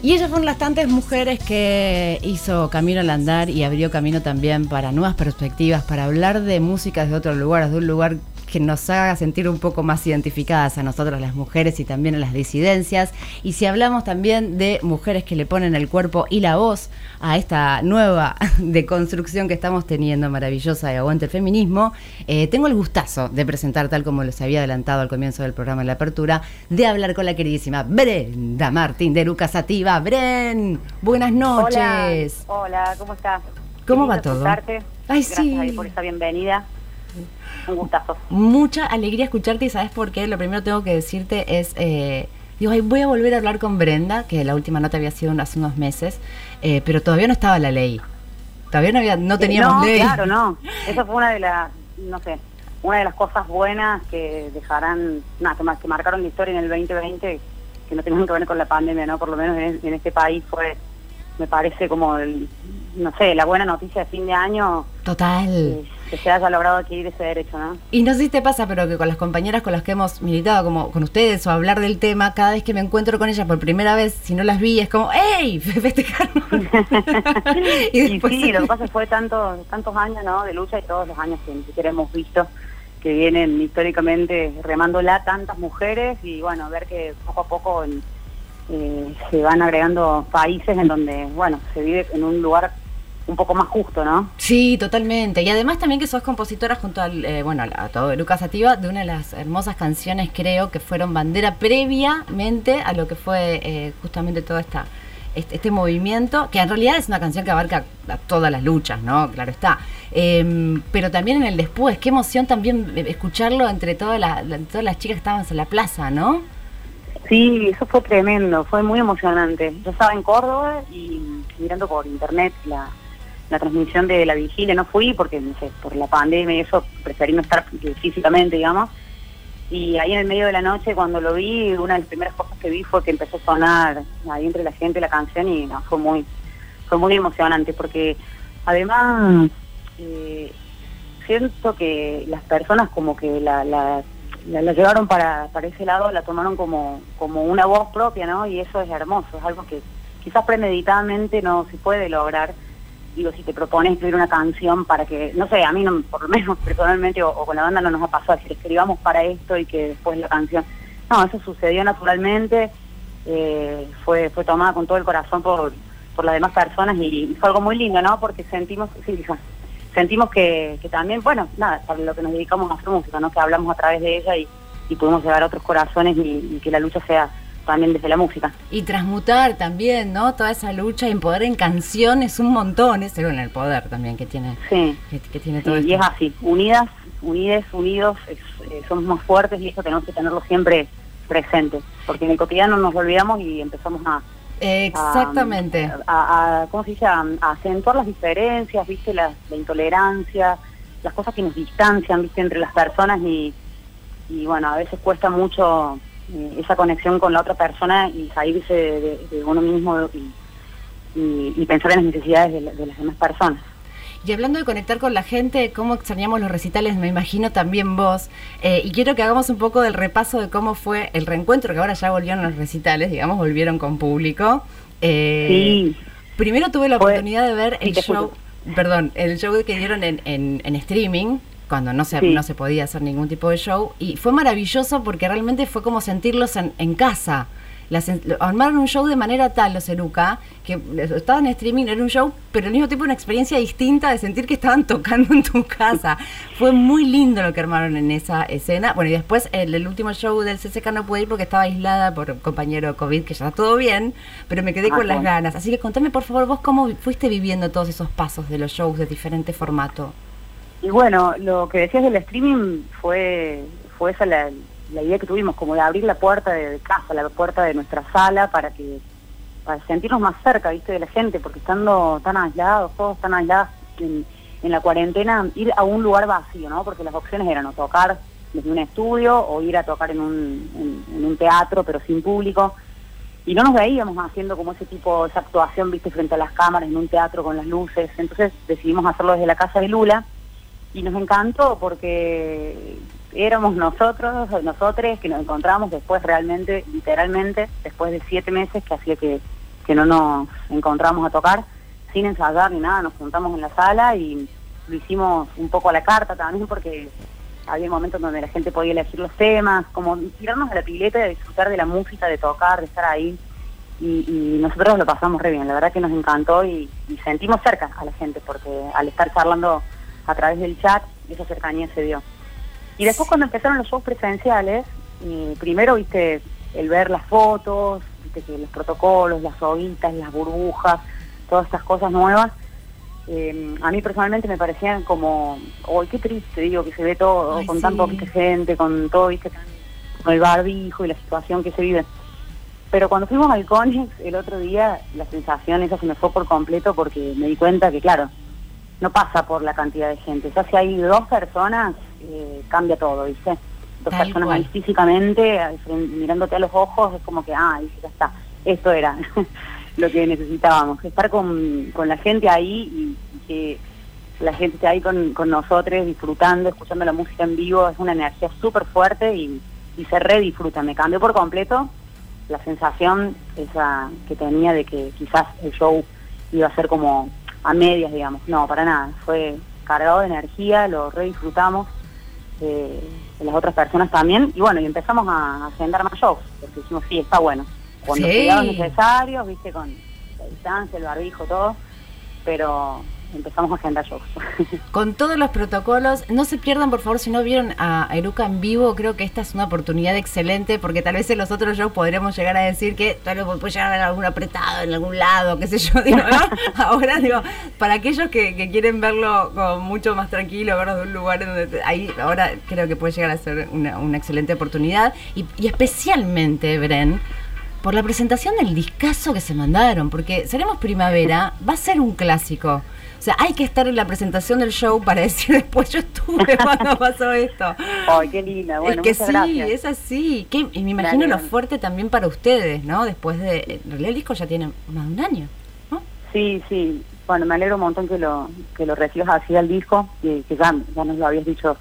Y ellas fueron las tantas mujeres que hizo camino al andar y abrió camino también para nuevas perspectivas, para hablar de música desde otros lugares, de un lugar que nos haga sentir un poco más identificadas a nosotras las mujeres y también a las disidencias. Y si hablamos también de mujeres que le ponen el cuerpo y la voz a esta nueva deconstrucción que estamos teniendo, maravillosa de Aguante el Feminismo, eh, tengo el gustazo de presentar, tal como les había adelantado al comienzo del programa en la apertura, de hablar con la queridísima Brenda Martín de Lucas Sativa. Bren, buenas noches. Hola, hola ¿cómo estás? ¿Cómo va todo? Ay, Gracias sí. por esa bienvenida. Un gustazo. Mucha alegría escucharte y sabes por qué. Lo primero que tengo que decirte es, eh, digo, ay, voy a volver a hablar con Brenda, que la última nota había sido hace unos meses, eh, pero todavía no estaba la ley. Todavía no, había, no teníamos no, ley. claro, no. Eso fue una de las, no sé, una de las cosas buenas que dejarán, nada, que, mar- que marcaron la historia en el 2020, que no tenían que ver con la pandemia, ¿no? Por lo menos en, en este país fue, me parece como, el, no sé, la buena noticia de fin de año, Total. eh, que se haya logrado adquirir ese derecho, ¿no? Y no sé si te pasa, pero que con las compañeras con las que hemos militado, como con ustedes, o hablar del tema, cada vez que me encuentro con ellas por primera vez, si no las vi, es como, ¡Ey! Festejaron. y, después- sí, lo que pasa fue tanto, tantos años ¿no? de lucha y todos los años que ni siquiera hemos visto que vienen históricamente remándola tantas mujeres y bueno, ver que poco a poco en- eh, se van agregando países en donde, bueno, se vive en un lugar un poco más justo, ¿no? Sí, totalmente. Y además también que sos compositora junto al, eh, bueno, a todo Lucas Sativa, de una de las hermosas canciones, creo, que fueron bandera previamente a lo que fue eh, justamente todo esta, este, este movimiento, que en realidad es una canción que abarca a todas las luchas, ¿no? Claro está. Em, pero también en el después, qué emoción también escucharlo entre todas las, la- todas las chicas que estábamos en la plaza, ¿no? Sí, eso fue tremendo, fue muy emocionante. Yo estaba en Córdoba y mirando por internet la, la transmisión de la vigilia, no fui porque, por la pandemia y eso, preferí no estar físicamente, digamos. Y ahí en el medio de la noche, cuando lo vi, una de las primeras cosas que vi fue que empezó a sonar ahí entre la gente la canción y fue muy fue muy emocionante porque además eh, siento que las personas como que la, la, la, la llevaron para, para ese lado, la tomaron como, como una voz propia, ¿no? Y eso es hermoso, es algo que quizás premeditadamente no se puede lograr. Digo, si te propones escribir una canción para que, no sé, a mí no, por lo menos personalmente o, con la banda no nos ha pasado decir escribamos para esto y que después la canción. No, eso sucedió naturalmente, eh, fue, fue tomada con todo el corazón por, por las demás personas y, fue algo muy lindo, ¿no? Porque sentimos, sí, sentimos que, también, bueno, nada, para lo que nos dedicamos a hacer música, ¿no? Que hablamos a través de ella y, y podemos llegar a otros corazones y que la lucha sea también desde la música. Y transmutar también, ¿no? Toda esa lucha y poder en canción es un montón, es en el poder también que tiene, Sí, que, que tiene sí, todo y esto. es así, unidas, unides, unidos, es- eh, somos más fuertes y eso tenemos que tenerlo siempre presente, porque en el cotidiano nos olvidamos y empezamos a, Exactamente. a, a- ¿cómo se dice? A, a acentuar las diferencias, ¿viste? La, la intolerancia, las cosas que nos distancian, ¿viste? Entre las personas y, y bueno, a veces cuesta mucho eh, esa conexión con la otra persona y salirse de, de- de uno mismo y, y- y pensar en las necesidades de, la- de las demás personas. Y hablando de conectar con la gente, cómo extrañamos los recitales, me imagino también vos. Eh, y quiero que hagamos un poco del repaso de cómo fue el reencuentro, que ahora ya volvieron los recitales, digamos, volvieron con público. Eh, sí, Primero tuve la oportunidad de ver el show, perdón, el show que dieron en, en- en streaming, cuando no se, Sí. no se podía hacer ningún tipo de show, y fue maravilloso porque realmente fue como sentirlos en, en casa. Las, armaron un show de manera tal, los Eruca, que estaban en streaming, era un show, pero al mismo tiempo una experiencia distinta de sentir que estaban tocando en tu casa. Fue muy lindo lo que armaron en esa escena. Bueno, y después el, el último show del CCK no pude ir porque estaba aislada por un compañero COVID, que ya está todo bien, pero me quedé Ah, con las ganas. Así que contame, por favor, vos cómo fuiste viviendo todos esos pasos de los shows de diferente formato. Y bueno, lo que decías del streaming fue, fue esa la, la idea que tuvimos, como de abrir la puerta de, casa, la puerta de nuestra sala para que para sentirnos más cerca, viste, de la gente, porque estando tan aislados, todos tan aislados en, en la cuarentena, ir a un lugar vacío, ¿no? Porque las opciones eran o tocar desde un estudio o ir a tocar en un, en, en un teatro, pero sin público. Y no nos veíamos haciendo como ese tipo, esa actuación, viste, frente a las cámaras, en un teatro con las luces. Entonces decidimos hacerlo desde la casa de Lula y nos encantó porque éramos nosotros, nosotros que nos encontramos después realmente, literalmente, después de siete meses que hacía que, que no nos encontramos a tocar, sin ensayar ni nada, nos juntamos en la sala y lo hicimos un poco a la carta también porque había momentos donde la gente podía elegir los temas, como tirarnos a la pileta y disfrutar de la música, de tocar, de estar ahí. Y, nosotros lo pasamos re bien, la verdad que nos encantó y, sentimos cerca a la gente porque al estar charlando a través del chat, esa cercanía se dio. Y después cuando empezaron los shows presenciales, eh, primero viste el ver las fotos, viste que los protocolos, las hoguitas, las burbujas, todas estas cosas nuevas, eh, a mí personalmente me parecían como, uy, qué triste, digo, que se ve todo con tan poquita gente, con todo, viste, con el barbijo y la situación que se vive. Pero cuando fuimos al Conex el otro día, la sensación esa se me fue por completo porque me di cuenta que, claro, no pasa por la cantidad de gente. Ya si hay dos personas, eh, cambia todo, ¿viste? Dos personas ahí físicamente, mirándote a los ojos, es como que, ah, ya está, esto era. lo que necesitábamos, estar con, con la gente ahí y, que la gente esté ahí con, con nosotros disfrutando, escuchando la música en vivo, es una energía súper fuerte y, y se redisfruta. Me cambió por completo la sensación esa que tenía de que quizás el show iba a ser como a medias, digamos. No, para nada. Fue cargado de energía, lo redisfrutamos. Eh, las otras personas también. Y bueno, y empezamos a agendar más shows, porque dijimos, sí, está bueno los cuidados necesarios, viste, con la distancia, el barbijo, todo, pero empezamos a agendar shows. Con todos los protocolos, no se pierdan por favor si no vieron a Eruca en vivo, creo que esta es una oportunidad excelente porque tal vez en los otros shows podremos llegar a decir que tal vez puede llegar a ver algún apretado en algún lado, qué sé yo, digo, ahora digo, para aquellos que, quieren verlo como mucho más tranquilo, verlo de un lugar donde ahí ahora creo que puede llegar a ser una, excelente oportunidad y, y especialmente, Bren, por la presentación del discazo que se mandaron, porque Seremos Primavera va a ser un clásico. O sea, hay que estar en la presentación del show para decir después yo estuve cuando pasó esto. Ay, qué linda. Bueno, es que sí, es así. y me imagino lo fuerte también para ustedes, ¿no? Después de. En realidad el disco ya tiene más de un año, ¿no? Sí, sí. Bueno, me alegro un montón que lo que lo recibas así al disco, que, que ya, ya nos lo habías dicho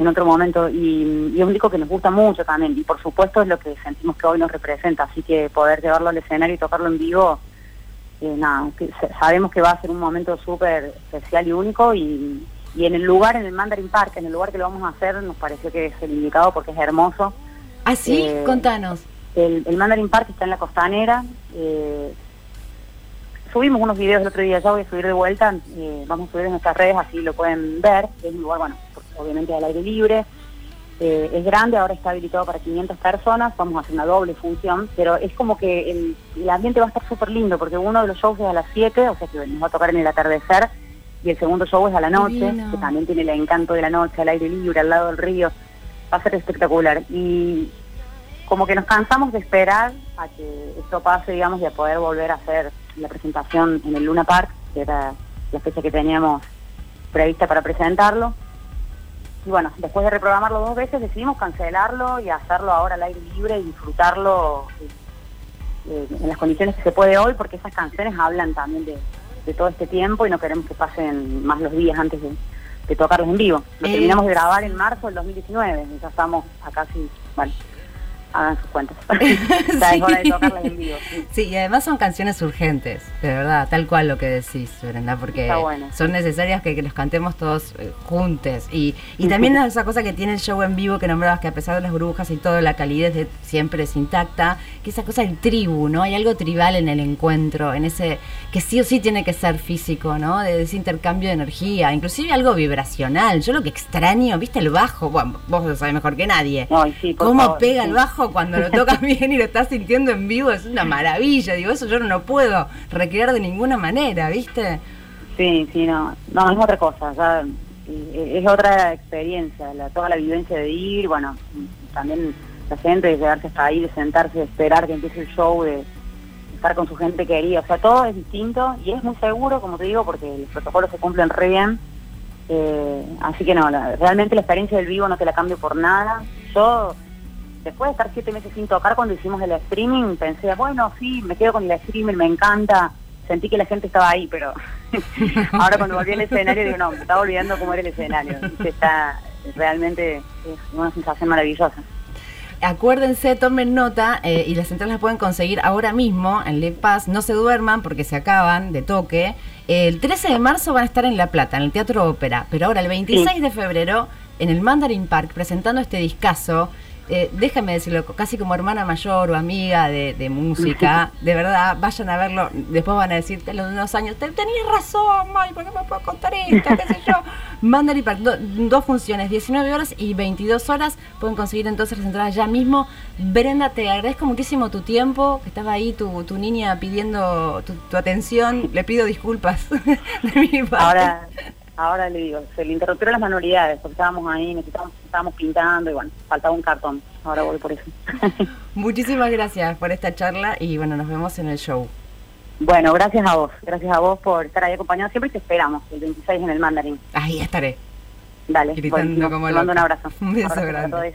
en otro momento y, es un disco que nos gusta mucho también y por supuesto es lo que sentimos que hoy nos representa, así que poder llevarlo al escenario y tocarlo en vivo, eh, nada, sabemos que va a ser un momento súper especial y único y, en el lugar, en el Mandarin Park, en el lugar que lo vamos a hacer, nos pareció que es el indicado porque es hermoso. ¿Ah, sí? Eh, Contanos. El, el, Mandarin Park está en la costanera. Eh, subimos unos videos el otro día, ya voy a subir de vuelta, vamos a subir en nuestras redes, así lo pueden ver. Es un lugar, bueno, obviamente al aire libre. Eh, es grande, ahora está habilitado para 500 personas, vamos a hacer una doble función, pero es como que el, ambiente va a estar súper lindo, porque uno de los shows es a las 7, o sea que nos va a tocar en el atardecer, y el segundo show es a la noche, que también tiene el encanto de la noche, al aire libre, al lado del río, va a ser espectacular. Y como que nos cansamos de esperar a que esto pase, digamos, y a poder volver a hacer la presentación en el Luna Park, que era la fecha que teníamos prevista para presentarlo y bueno, después de reprogramarlo dos veces decidimos cancelarlo y hacerlo ahora al aire libre y disfrutarlo eh, eh, en las condiciones que se puede hoy, porque esas canciones hablan también de, todo este tiempo y no queremos que pasen más los días antes de, tocarlos en vivo. Lo eh, terminamos de grabar en marzo del 2019, ya estamos a casi, bueno, hagan sus cuentas. sí. y además son canciones urgentes, de verdad, tal cual lo que decís, Brenda, porque son necesarias que, los cantemos todos eh, juntos. Y, y también esa cosa que tiene el show en vivo que nombrabas, que a pesar de las brujas y todo, la calidez de, siempre es intacta, que esa cosa del tribu, ¿no? Hay algo tribal en el encuentro, en ese que sí o sí tiene que ser físico, ¿no? De ese intercambio de energía, inclusive algo vibracional. Yo lo que extraño, ¿viste el bajo? Bueno, vos lo sabés mejor que nadie. ¿Cómo pega el bajo? Cuando lo tocas bien y lo estás sintiendo en vivo es una maravilla. Digo, eso yo no puedo recrear de ninguna manera, ¿viste? Sí, sí, no. No, es otra cosa. Eh, es otra experiencia. La, toda la vivencia de ir, bueno, también la gente de quedarse hasta ahí, de sentarse, de esperar que empiece el show, de estar con su gente querida. O sea, todo es distinto y es muy seguro, como te digo, porque los protocolos se cumplen re bien. Eh, así que no, realmente la experiencia del vivo no te la cambio por nada. Yo después de estar siete meses sin tocar, cuando hicimos el streaming, pensé, bueno, sí, me quedo con el streaming, me encanta. Sentí que la gente estaba ahí, pero ahora cuando volví al escenario digo, no, me estaba olvidando cómo era el escenario. Está realmente es una sensación maravillosa. acuérdense, tomen nota eh, y las entradas las pueden conseguir ahora mismo en Le Paz. No se duerman porque se acaban de toque. El 13 de marzo van a estar en La Plata, en el Teatro Ópera, pero ahora el 26 de febrero en el Mandarin Park presentando este discazo eh, déjame decirlo, casi como hermana mayor o amiga de, música, de verdad, vayan a verlo, después van a decirte los unos años, tenías razón, May, ¿por qué me puedo contar esto? ¿Qué sé yo? Park, dos funciones, 19 horas y 22 horas, pueden conseguir entonces las entradas ya mismo. Brenda, te agradezco muchísimo tu tiempo, que estaba ahí tu, tu niña pidiendo tu, atención, le pido disculpas de mi parte. Ahora ahora le digo, se le interrumpieron las manualidades, porque estábamos ahí, necesitábamos, estábamos pintando y bueno, faltaba un cartón. Ahora voy por eso. Muchísimas gracias por esta charla y bueno, nos vemos en el show. Bueno, gracias a vos, gracias a vos por estar ahí acompañado siempre y te esperamos el 26 en el Mandarín. Ahí estaré. Dale, te mando un abrazo. Un beso grande.